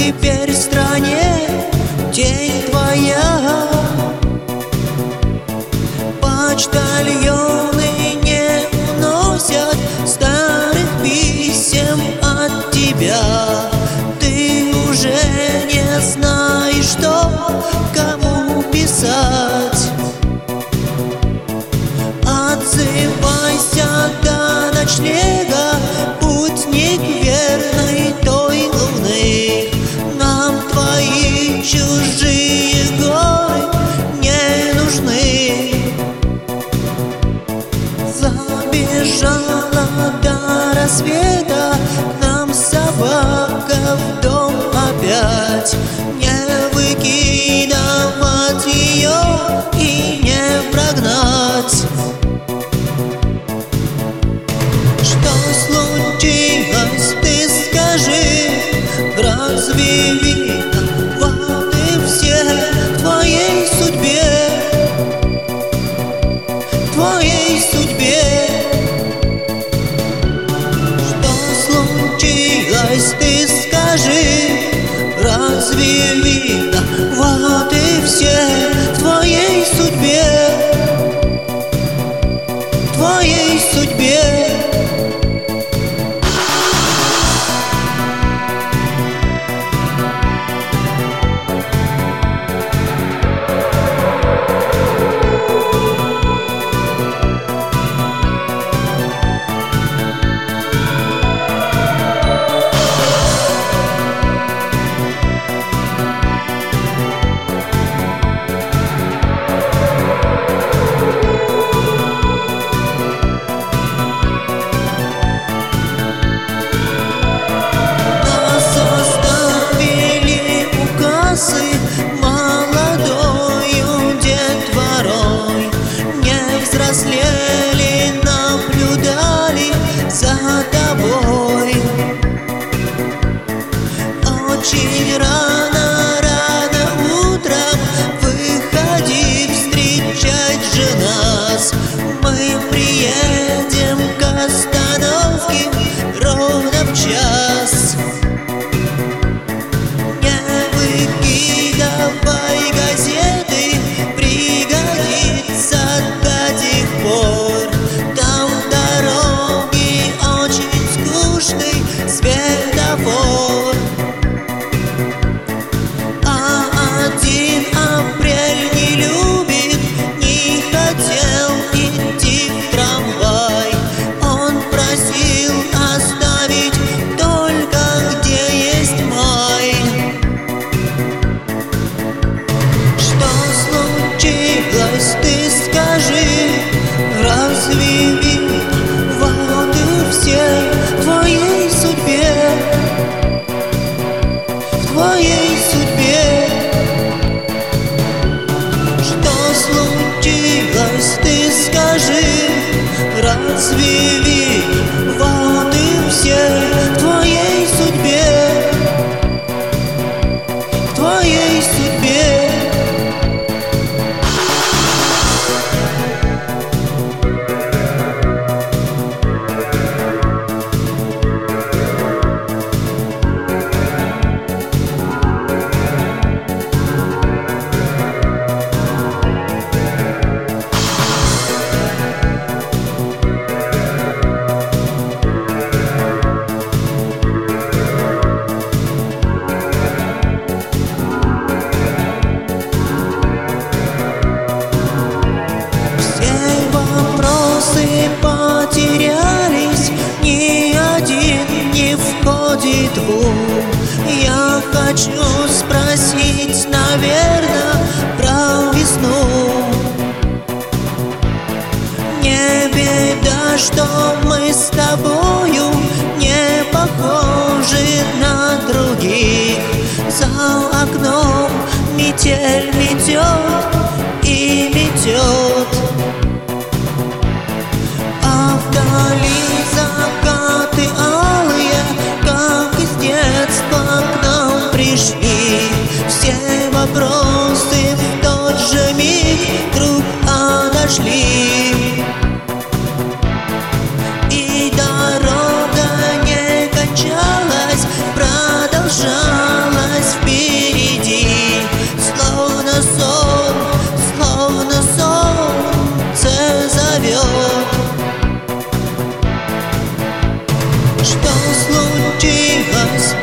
теперь в стране, где и твоя. Почтальоны не вносят старых писем от тебя. свет. și rău vive хочу спросить, наверное, про весну. Не беда, что мы с тобою не похожи на других. За окном метель Jesus.